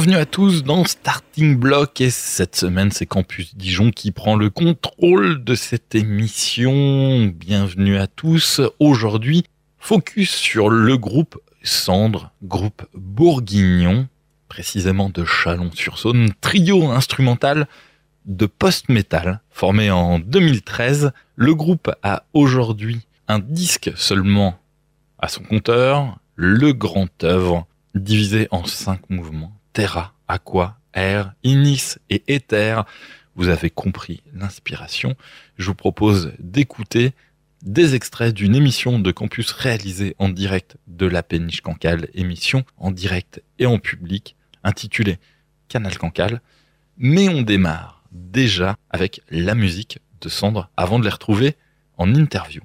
Bienvenue à tous dans Starting Block et cette semaine c'est Campus Dijon qui prend le contrôle de cette émission. Bienvenue à tous. Aujourd'hui, focus sur le groupe Cendre, groupe bourguignon, précisément de Chalon-sur-Saône, trio instrumental de post-metal formé en 2013. Le groupe a aujourd'hui un disque seulement à son compteur, le grand œuvre divisé en cinq mouvements. Terra, Aqua, Air, Inis et Éther. Vous avez compris l'inspiration. Je vous propose d'écouter des extraits d'une émission de campus réalisée en direct de la péniche Cancale, émission en direct et en public, intitulée Canal Cancale. Mais on démarre déjà avec la musique de Cendre avant de les retrouver en interview.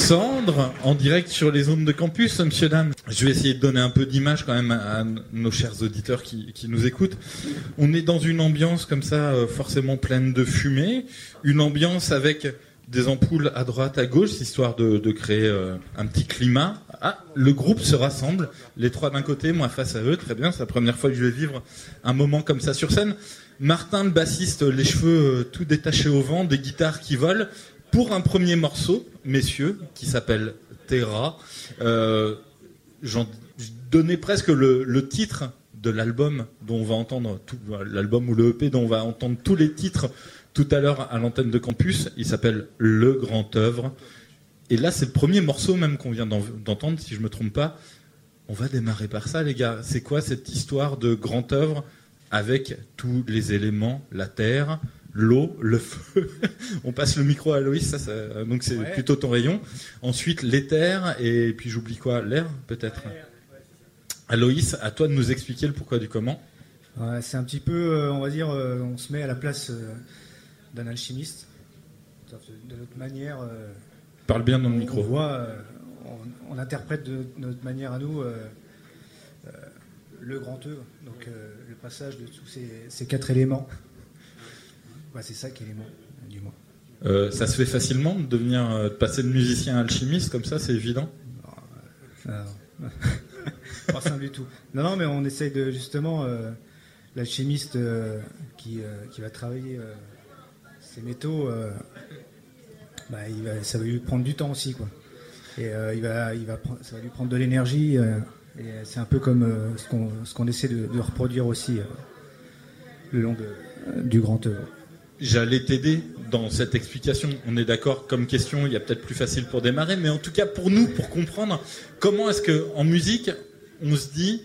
Cendre, en direct sur les zones de campus, monsieur, dame. Je vais essayer de donner un peu d'image quand même à nos chers auditeurs qui, nous écoutent. On est dans une ambiance comme ça, euh, forcément pleine de fumée, une ambiance avec des ampoules à droite, à gauche, histoire de, créer euh, un petit climat. Ah, le groupe se rassemble, les trois d'un côté, moi face à eux, très bien, c'est la première fois que je vais vivre un moment comme ça sur scène. Martin, le bassiste, les cheveux euh, tout détachés au vent, des guitares qui volent, pour un premier morceau, messieurs, qui s'appelle Terra. Euh, J'en donnais presque le, titre de l'album dont on va entendre l'album ou le EP dont on va entendre tous les titres tout à l'heure à l'antenne de campus. Il s'appelle Le Grand Œuvre. Et là, c'est le premier morceau même qu'on vient d'entendre, si je me trompe pas. On va démarrer par ça, les gars. C'est quoi cette histoire de grand œuvre avec tous les éléments, la terre, l'eau, le feu. On passe le micro à Loïs, ça, donc c'est plutôt ton rayon. Ensuite, l'éther, et puis j'oublie quoi L'air, peut-être Aloïs, à toi de nous expliquer le pourquoi du comment. c'est un petit peu, euh, on va dire, euh, on se met à la place euh, d'un alchimiste. De notre manière. Parle bien dans le micro. On voit, on, interprète de notre manière à nous le grand œuvre, donc le passage de tous ces quatre éléments c'est ça qui est l'élément, du moins. Euh, ça se fait facilement de devenir, euh, de passer de musicien à alchimiste comme ça, c'est évident? Euh, Pas simple du tout. Non, non, mais on essaye de justement l'alchimiste qui, qui, va travailler ces métaux. Bah, il va, ça va lui prendre du temps aussi, quoi. Et il va, il va, ça va lui prendre de l'énergie. et c'est un peu comme ce qu'on essaie de, de, reproduire aussi le long de, du grand œuvre. J'allais t'aider dans cette explication. On est d'accord comme question, il y a peut-être plus facile pour démarrer, mais en tout cas pour nous, pour comprendre comment est-ce que en musique, on se dit,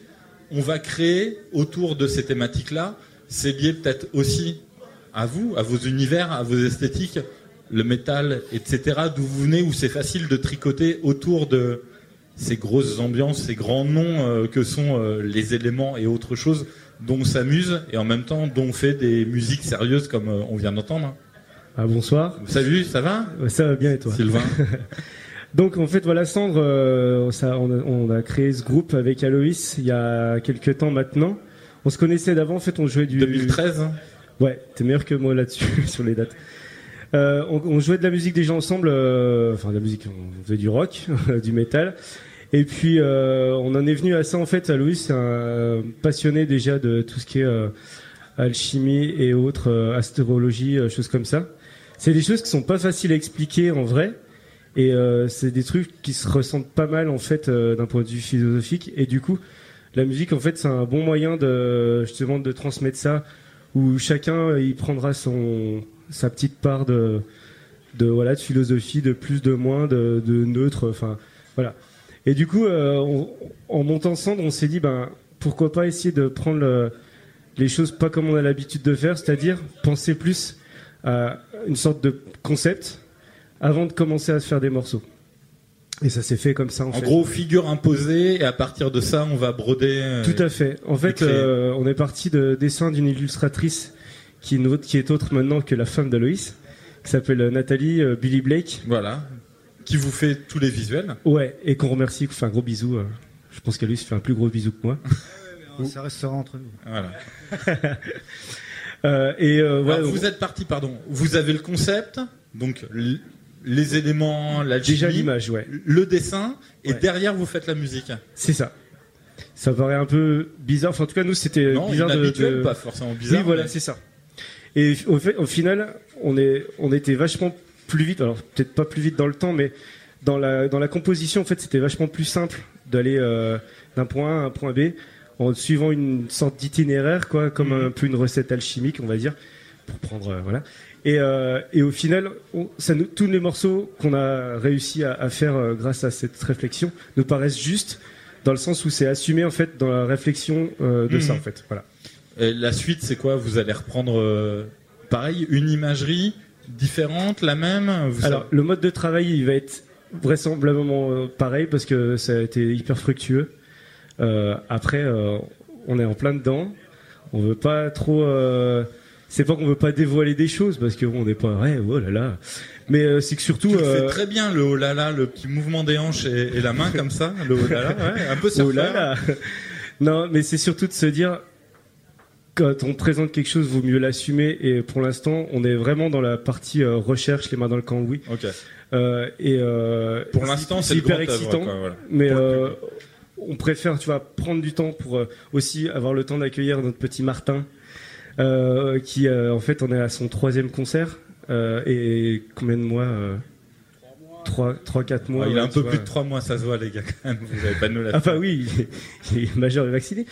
on va créer autour de ces thématiques-là. C'est lié peut-être aussi à vous, à vos univers, à vos esthétiques, le métal, etc. D'où vous venez, où c'est facile de tricoter autour de ces grosses ambiances, ces grands noms euh, que sont euh, les éléments et autres choses dont on s'amuse et en même temps dont on fait des musiques sérieuses comme euh, on vient d'entendre. Ah, bonsoir. Salut, ça va? Ça va bien et toi? Sylvain Donc en fait voilà Sandre, euh, ça, on, a, créé ce groupe avec Aloïs il y a quelques temps maintenant. On se connaissait d'avant, en fait on jouait du... 2013 hein? Ouais, t'es meilleur que moi là-dessus sur les dates. Euh, on, jouait de la musique déjà ensemble, enfin de la musique, on faisait du rock, du métal. Et puis euh, on en est venu à ça en fait. Louis, c'est un passionné déjà de tout ce qui est euh, alchimie et autres, euh, astrologie, choses comme ça. C'est des choses qui sont pas faciles à expliquer en vrai. Et c'est des trucs qui se ressentent pas mal en fait d'un point de vue philosophique. Et du coup, la musique en fait c'est un bon moyen de justement de transmettre ça, où chacun il prendra son sa petite part de de voilà de philosophie, de plus, de moins, de, de neutre. Enfin voilà. Et du coup, euh, en montant Cendre, on s'est dit, ben, pourquoi pas essayer de prendre les choses pas comme on a l'habitude de faire, c'est-à-dire penser plus à une sorte de concept avant de commencer à se faire des morceaux. Et ça s'est fait comme ça. En, en gros, figure imposée, et à partir de ça, on va broder. Euh, Tout à fait. En fait, euh, on est parti de dessin d'une illustratrice qui, qui est autre maintenant que la femme d'Aloïs, qui s'appelle Nathalie Billy Blake. Voilà qui vous fait tous les visuels. Ouais, et qu'on remercie, fait un gros bisou. Euh, je pense qu'à lui, se fait un plus gros bisou que moi. ça restera entre nous. Voilà. euh, et euh, vous êtes parti, pardon. Vous avez le concept, donc les éléments, la déjà l'image, ouais. Le dessin, et derrière vous faites la musique. C'est ça. Ça paraît un peu bizarre. Enfin, en tout cas, nous, c'était bizarre de, pas forcément bizarre. Oui, voilà, c'est ça. Et au, fait, au final, on est, on était vachement plus vite, alors peut-être pas plus vite dans le temps, mais dans la, dans la composition, en fait, c'était vachement plus simple d'aller euh, d'un point A à un point B en suivant une sorte d'itinéraire, quoi, comme mhm. un peu une recette alchimique, on va dire, pour prendre, euh, voilà. Et, euh, et, au final, ça nous, tous les morceaux qu'on a réussi à, à faire grâce à cette réflexion nous paraissent justes dans le sens où c'est assumé en fait dans la réflexion de ça, mhm. en fait. Voilà. Et la suite, c'est quoi? Vous allez reprendre pareil une imagerie différente, la même Alors, le mode de travail, il va être vraisemblablement euh, pareil parce que ça a été hyper fructueux. Euh, après, euh, on est en plein dedans. On veut pas trop c'est pas qu'on veut pas dévoiler des choses parce que bon, on n'est pas ouais, oh là là. Mais euh, c'est que surtout. Tu le fais euh, très bien le oh là là, le petit mouvement des hanches et, et la main comme ça, le oh là là, ouais, un peu Oh là là. Non, mais c'est surtout de se dire quand on présente quelque chose, vaut mieux l'assumer. Et pour l'instant, on est vraiment dans la partie euh, recherche, les mains dans le cambouis. Ok. Euh, et euh, Pour l'instant, c'est hyper œuvre, excitant. quoi, voilà. Mais euh, on préfère, tu vois, prendre du temps pour aussi avoir le temps d'accueillir notre petit Martin, qui en fait, on est à son troisième concert. Et combien de mois euh, Trois, trois, quatre mois. Ouais, il a ouais, un peu vois. plus de trois mois, ça se voit les gars quand même. Vous avez pas de nous la Ah bah oui, il est, il est majeur et vacciné.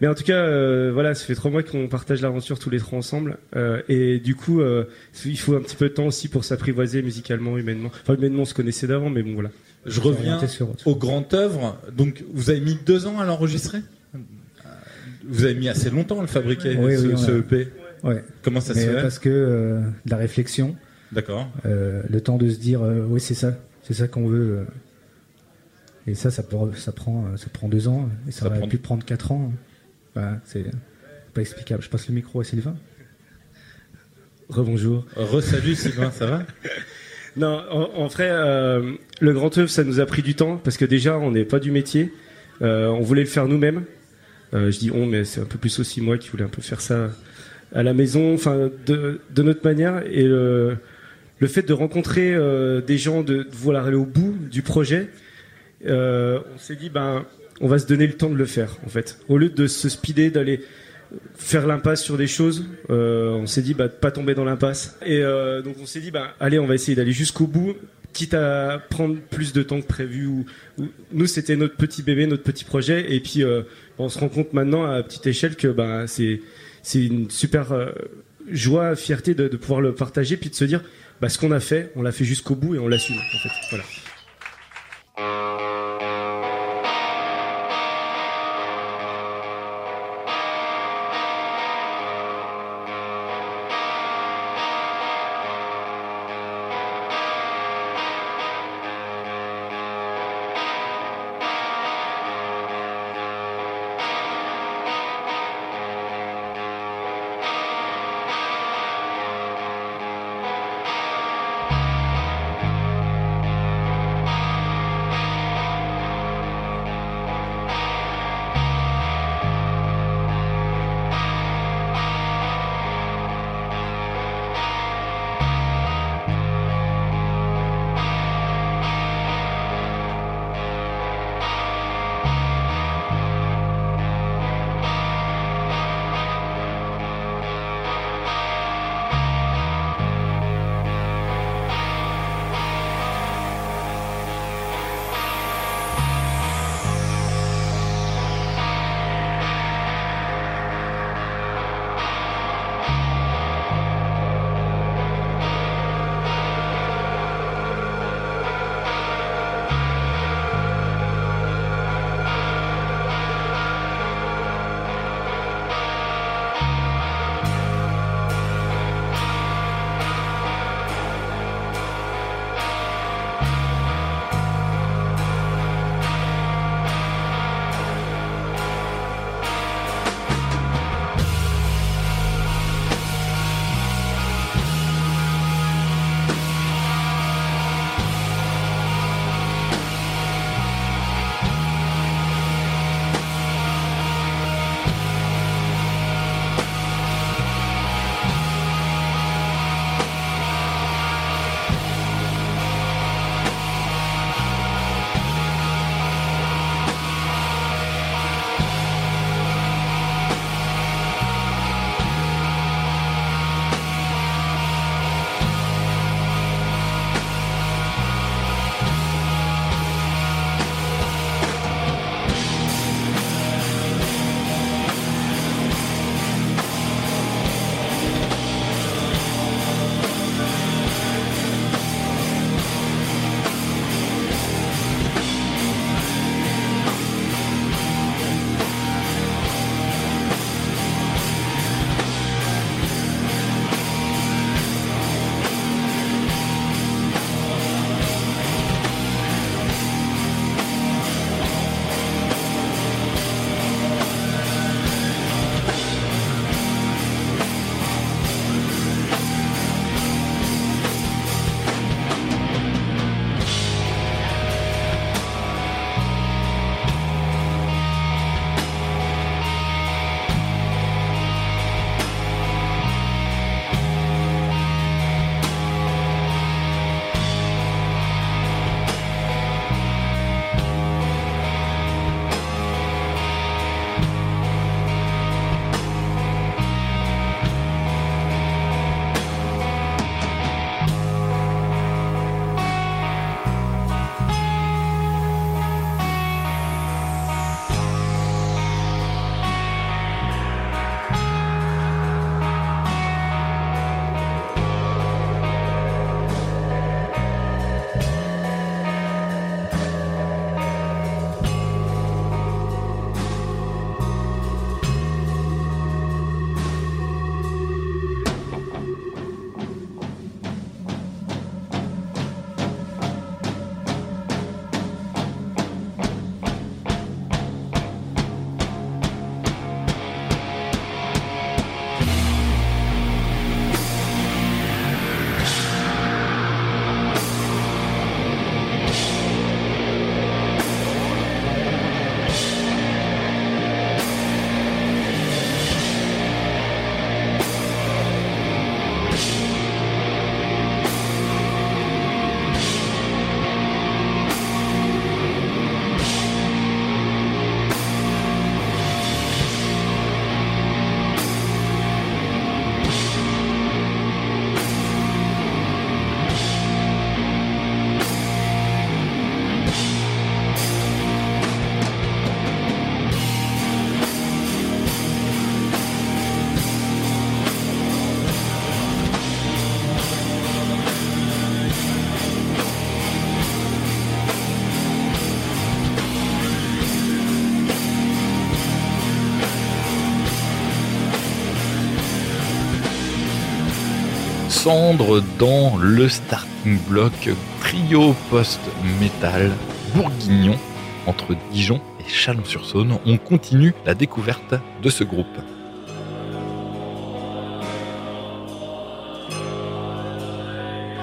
Mais en tout cas, euh, voilà, ça fait trois mois qu'on partage l'aventure tous les trois ensemble. Euh, et du coup, euh, il faut un petit peu de temps aussi pour s'apprivoiser musicalement, humainement. Enfin, humainement, on se connaissait d'avant, mais bon, voilà. Je reviens au grand œuvre. Donc, vous avez mis deux ans à l'enregistrer? Vous avez mis assez longtemps à le fabriquer, Oui, ce, oui, on ce a- EP. Ouais. Comment ça Mais se fait? parce que euh, de la réflexion, D'accord. euh, le temps de se dire, euh, oui, c'est ça, c'est ça qu'on veut. euh. Et ça, ça, peut- ça prend, ça prend deux ans, et ça, Ça aurait prend- pu prendre quatre ans. Voilà, c'est pas explicable. Je passe le micro à Sylvain. Rebonjour. Re-salut Sylvain, ça va? Non, en, en vrai, euh, le grand œuvre, ça nous a pris du temps parce que déjà, on n'est pas du métier. Euh, on voulait le faire nous-mêmes. Euh, je dis on, mais c'est un peu plus aussi moi qui voulais un peu faire ça à la maison, enfin de, de notre manière. Et le, le fait de rencontrer euh, des gens, de, vouloir aller au bout du projet, euh, on s'est dit ben on va se donner le temps de le faire en fait. Au lieu de se speeder, d'aller faire l'impasse sur des choses, euh, on s'est dit bah de pas tomber dans l'impasse. Et donc on s'est dit bah allez on va essayer d'aller jusqu'au bout, quitte à prendre plus de temps que prévu. Ou, ou- nous c'était notre petit bébé, notre petit projet, et puis euh, on se rend compte maintenant à petite échelle que bah c'est une super joie, fierté de pouvoir le partager, puis de se dire bah ce qu'on a fait, on l'a fait jusqu'au bout et on l'assume en fait. Voilà. Cendre dans le starting block trio post-metal bourguignon entre Dijon et Chalon-sur-Saône. On continue la découverte de ce groupe.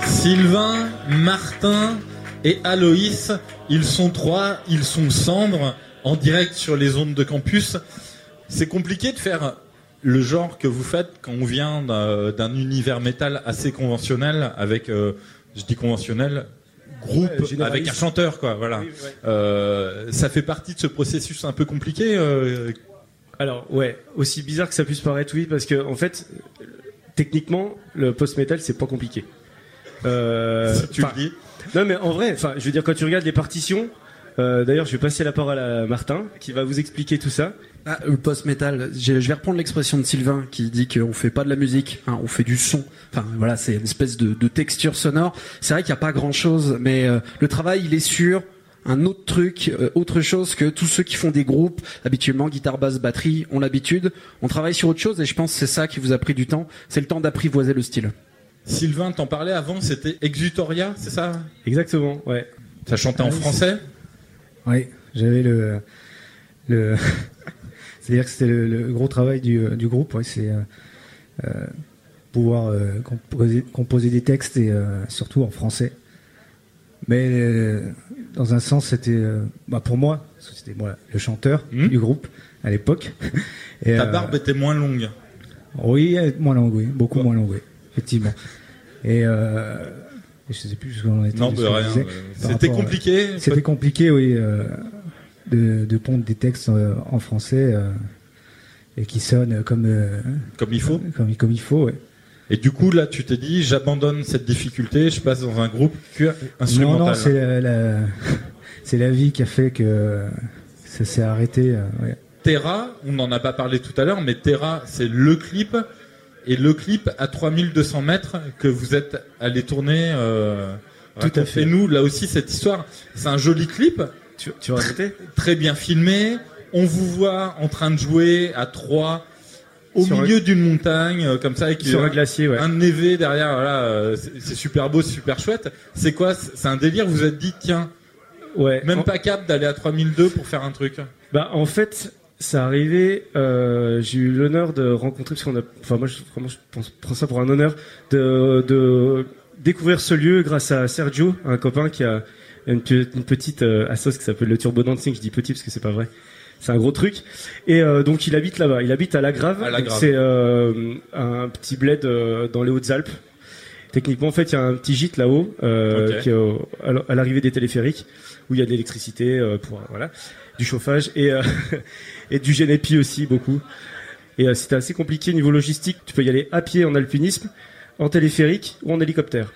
Sylvain, Martin et Aloïs, ils sont trois, ils sont cendres en direct sur les ondes de campus. C'est compliqué de faire le genre que vous faites quand on vient d'un univers métal assez conventionnel avec, euh, je dis conventionnel, groupe Ouais, avec un chanteur quoi. Voilà. Oui, ouais. Euh, ça fait partie de ce processus un peu compliqué. euh, Alors ouais, aussi bizarre que ça puisse paraître, oui, parce que en fait, techniquement, le post-metal c'est pas compliqué. Si tu le dis. Non mais en vrai, enfin, je veux dire quand tu regardes les partitions. D'ailleurs, je vais passer la parole à Martin qui va vous expliquer tout ça. Ah, le post-metal, je vais reprendre l'expression de Sylvain qui dit qu'on fait pas de la musique, hein, on fait du son. Enfin voilà, c'est une espèce de, de texture sonore. C'est vrai qu'il n'y a pas grand-chose, mais euh, le travail il est sur un autre truc, euh, autre chose que tous ceux qui font des groupes, habituellement guitare, basse, batterie, ont l'habitude. On travaille sur autre chose et je pense que c'est ça qui vous a pris du temps. C'est le temps d'apprivoiser le style. Sylvain, t'en parlais avant, c'était Exutoria, c'est ça? Exactement, ouais. Ça chantait en Ah oui, français? Oui, j'avais le. le C'est-à-dire que c'était le, le gros travail du, du groupe, ouais, c'est euh, euh, pouvoir euh, composer, composer des textes et euh, surtout en français. Mais euh, dans un sens, c'était euh, bah, pour moi, parce que c'était moi le chanteur Mhm. du groupe à l'époque. Ta euh, barbe était moins longue. Oui, moins longue, oui, beaucoup moins longue, oui, effectivement. Et euh, je sais plus ce qu'on en était. Non, bah, qu'on rien. euh, C'était à- compliqué. C'était compliqué, oui, euh, de, de pondre des textes euh, en français euh, et qui sonnent comme, euh, Comme il faut. comme, comme il faut. ouais. Et du coup, là, tu t'es dit, j'abandonne cette difficulté, je passe dans un groupe que Non, instrumental. non, c'est la, la- c'est la vie qui a fait que ça s'est arrêté. ouais. Terra, on n'en a pas parlé tout à l'heure, mais Terra, c'est le clip. Et le clip à 3200 mètres que vous êtes allé tourner. Euh, Tout à fait. nous là aussi cette histoire. C'est un joli clip, Tu, tu vas très bien filmé. On vous voit en train de jouer à trois au Sur milieu d'une montagne, euh, comme ça, avec Sur un- un glacier, ouais. un névé derrière, voilà, euh, c'est super beau, super chouette. C'est quoi? C'est un délire, vous vous êtes dit, tiens, Ouais. même En- pas cap d'aller à 3002 pour faire un truc Bah, en fait, ça arrivait. Euh, j'ai eu l'honneur de rencontrer, parce qu'on a, enfin moi, je, vraiment, je pense, prends ça pour un honneur de, de découvrir ce lieu grâce à Sergio, un copain qui a une, une petite euh, assos qui s'appelle le Turbo Dancing. Je dis petit parce que c'est pas vrai. C'est un gros truc. Et euh, donc il habite là-bas. Il habite à La Grave. C'est euh, un petit bled euh, dans les Hautes-Alpes. Techniquement, en fait, il y a un petit gîte là-haut Ok. qui est au- à l'arrivée des téléphériques où il y a de l'électricité pour voilà du chauffage et et du génépi aussi beaucoup. Et c'était assez compliqué niveau logistique. Tu peux y aller à pied en alpinisme, en téléphérique ou en hélicoptère.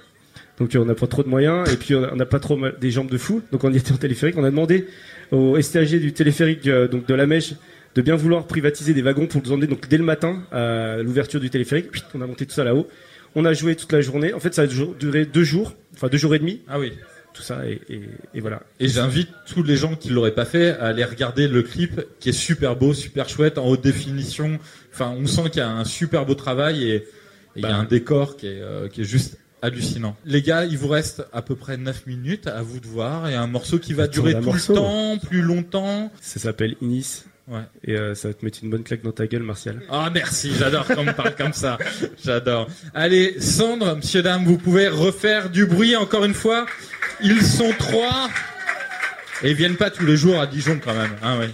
Donc euh, on n'a pas trop de moyens et puis on a- on n'a pas trop mal- des jambes de fou. Donc on y était en téléphérique. On a demandé au STAG du téléphérique euh, donc de la Mèche de bien vouloir privatiser des wagons pour nous emmener donc dès le matin à l'ouverture du téléphérique. Puis on a monté tout ça là-haut. On a joué toute la journée. En fait, ça a duré deux jours, enfin deux jours et demi, Ah oui. tout ça et, et, et voilà. Et j'invite tous les gens qui l'auraient pas fait à aller regarder le clip qui est super beau, super chouette, en haute définition. Enfin, on sent qu'il y a un super beau travail et il y a Bah. un décor qui est, euh, qui est juste hallucinant. Les gars, il vous reste à peu près 9 minutes à vous de voir et un morceau qui va durer tout morceau. le temps, plus longtemps. Ça s'appelle Inis. Ouais. Et euh, ça va te mettre une bonne claque dans ta gueule, Martial. Ah merci, j'adore quand on me parle comme ça. J'adore. Allez, Sandre, monsieur, dame, vous pouvez refaire du bruit encore une fois. Ils sont trois. Et ils viennent pas tous les jours à Dijon quand même. Hein, oui.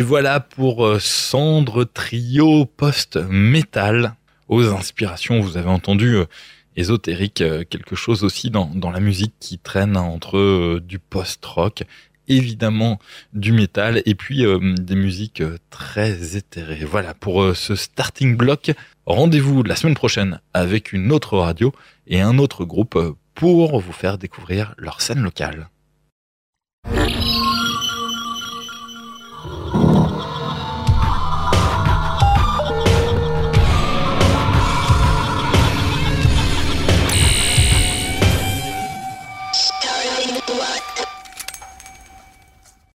Et voilà pour euh, Cendre Trio Post-Metal. Aux inspirations, vous avez entendu euh, ésotérique, euh, quelque chose aussi dans, dans la musique qui traîne entre du post-rock, évidemment du métal, et puis des musiques très éthérées. Voilà pour ce starting block. Rendez-vous la semaine prochaine avec une autre radio et un autre groupe pour vous faire découvrir leur scène locale.